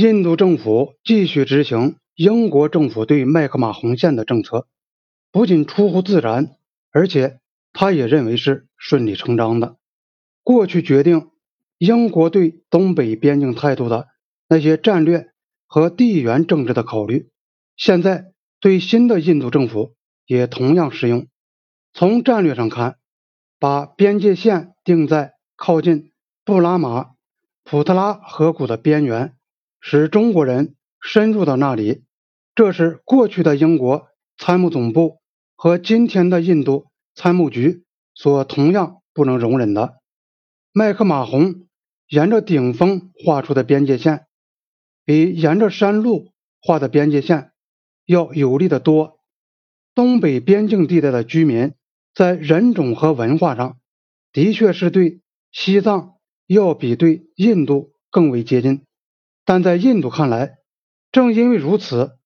印度政府继续执行英国政府对麦克马洪线的政策，不仅出乎自然，而且他也认为是顺理成章的。过去决定英国对东北边境态度的那些战略和地缘政治的考虑，现在对新的印度政府也同样适用。从战略上看，把边界线定在靠近布拉马普特拉河谷的边缘。使中国人深入到那里，这是过去的英国参谋总部和今天的印度参谋局所同样不能容忍的。麦克马洪沿着顶峰画出的边界线，比沿着山路画的边界线要有利得多。东北边境地带的居民在人种和文化上，的确是对西藏要比对印度更为接近。但在印度看来，正因为如此，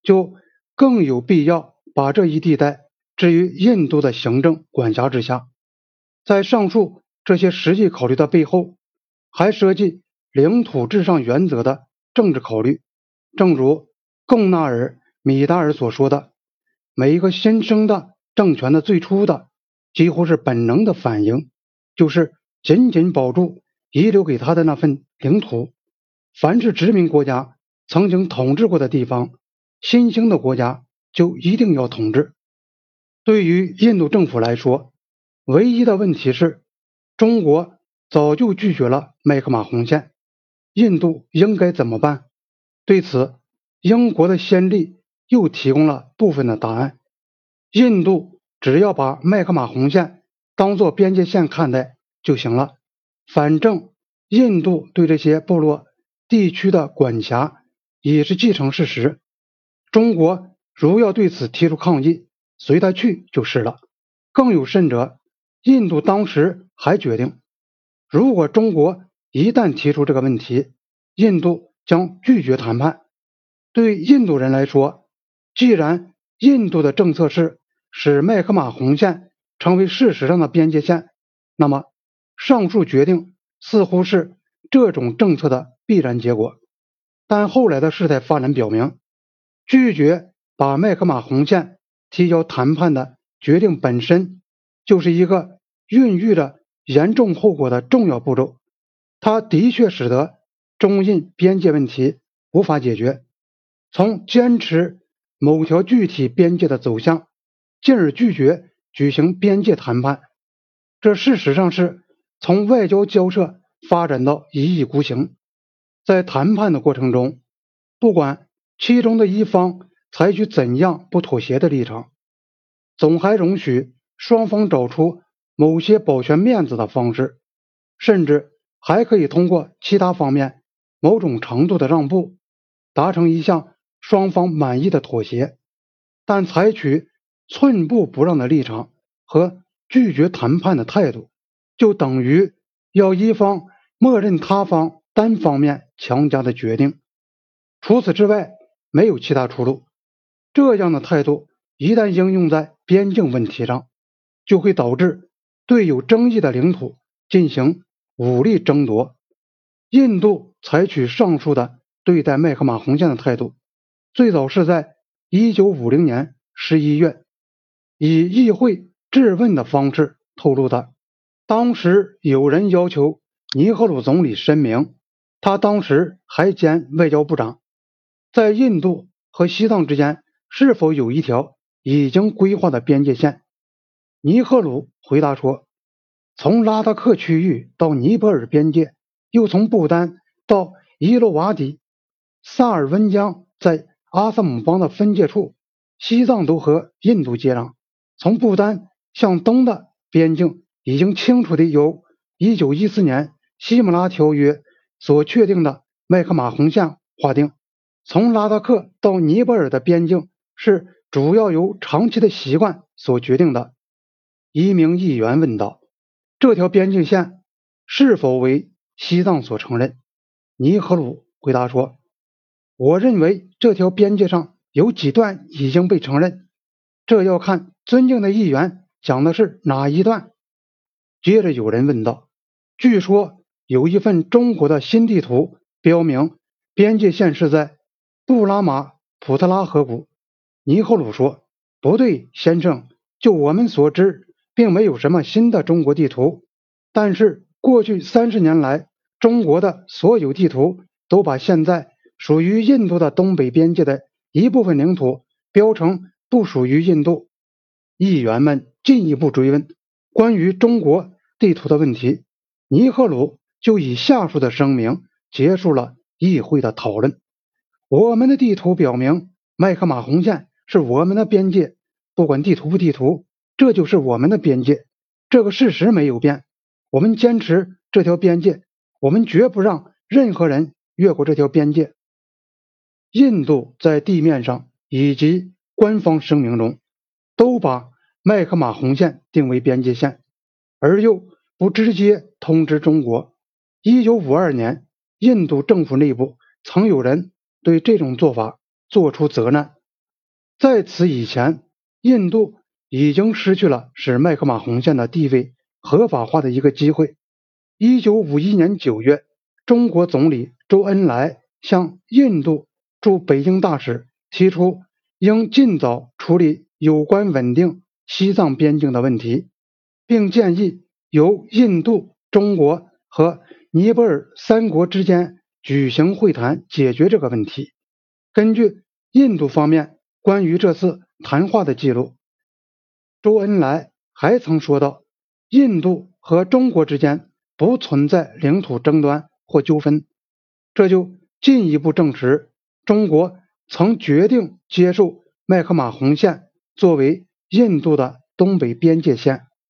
就更有必要把这一地带置于印度的行政管辖之下。在上述这些实际考虑的背后，还涉及领土至上原则的政治考虑。正如贡纳尔·米达尔所说的：“每一个新生的政权的最初的几乎是本能的反应，就是紧紧保住遗留给他的那份领土。”凡是殖民国家曾经统治过的地方，新兴的国家就一定要统治。对于印度政府来说，唯一的问题是，中国早就拒绝了麦克马洪线，印度应该怎么办？对此，英国的先例又提供了部分的答案：印度只要把麦克马洪线当做边界线看待就行了，反正印度对这些部落。地区的管辖已是既成事实，中国如要对此提出抗议，随他去就是了。更有甚者，印度当时还决定，如果中国一旦提出这个问题，印度将拒绝谈判。对印度人来说，既然印度的政策是使麦克马洪线成为事实上的边界线，那么上述决定似乎是这种政策的。必然结果，但后来的事态发展表明，拒绝把麦克马洪线提交谈判的决定本身就是一个孕育着严重后果的重要步骤。它的确使得中印边界问题无法解决。从坚持某条具体边界的走向，进而拒绝举行边界谈判，这事实上是从外交交涉发展到一意孤行。在谈判的过程中，不管其中的一方采取怎样不妥协的立场，总还容许双方找出某些保全面子的方式，甚至还可以通过其他方面某种程度的让步，达成一项双方满意的妥协。但采取寸步不让的立场和拒绝谈判的态度，就等于要一方默认他方。单方面强加的决定，除此之外没有其他出路。这样的态度一旦应用在边境问题上，就会导致对有争议的领土进行武力争夺。印度采取上述的对待麦克马洪线的态度，最早是在1950年11月以议会质问的方式透露的。当时有人要求尼赫鲁总理申明。他当时还兼外交部长，在印度和西藏之间是否有一条已经规划的边界线？尼赫鲁回答说：“从拉达克区域到尼泊尔边界，又从不丹到伊洛瓦底，萨尔温江在阿萨姆邦的分界处，西藏都和印度接壤。从不丹向东的边境已经清楚的由1914年西姆拉条约。”所确定的麦克马洪线划定，从拉达克到尼泊尔的边境是主要由长期的习惯所决定的。一名议员问道：“这条边境线是否为西藏所承认？”尼赫鲁回答说：“我认为这条边界上有几段已经被承认，这要看尊敬的议员讲的是哪一段。”接着有人问道：“据说。”有一份中国的新地图，标明边界线是在布拉马普特拉河谷。尼赫鲁说：“不对，先生，就我们所知，并没有什么新的中国地图。但是过去三十年来，中国的所有地图都把现在属于印度的东北边界的一部分领土标成不属于印度。”议员们进一步追问关于中国地图的问题，尼赫鲁就以下述的声明结束了。议会的讨论，我们的地图表明麦克马洪线是我们的边界，不管地图不地图，这就是我们的边界。这个事实没有变，我们坚持这条边界，我们绝不让任何人越过这条边界。印度在地面上以及官方声明中都把麦克马洪线定为边界线，而又不直接通知中国。一九五二年。印度政府内部曾有人对这种做法做出责难。在此以前，印度已经失去了使麦克马洪线的地位合法化的一个机会。一九五一年九月，中国总理周恩来向印度驻北京大使提出，应尽早处理有关稳定西藏边境的问题，并建议由印度、中国和。尼泊尔三国之间举行会谈解决这个问题。根据印度方面关于这次谈话的记录，周恩来还曾说到：“印度和中国之间不存在领土争端或纠纷。”这就进一步证实中国曾决定接受麦克马洪线作为印度的东北边界线。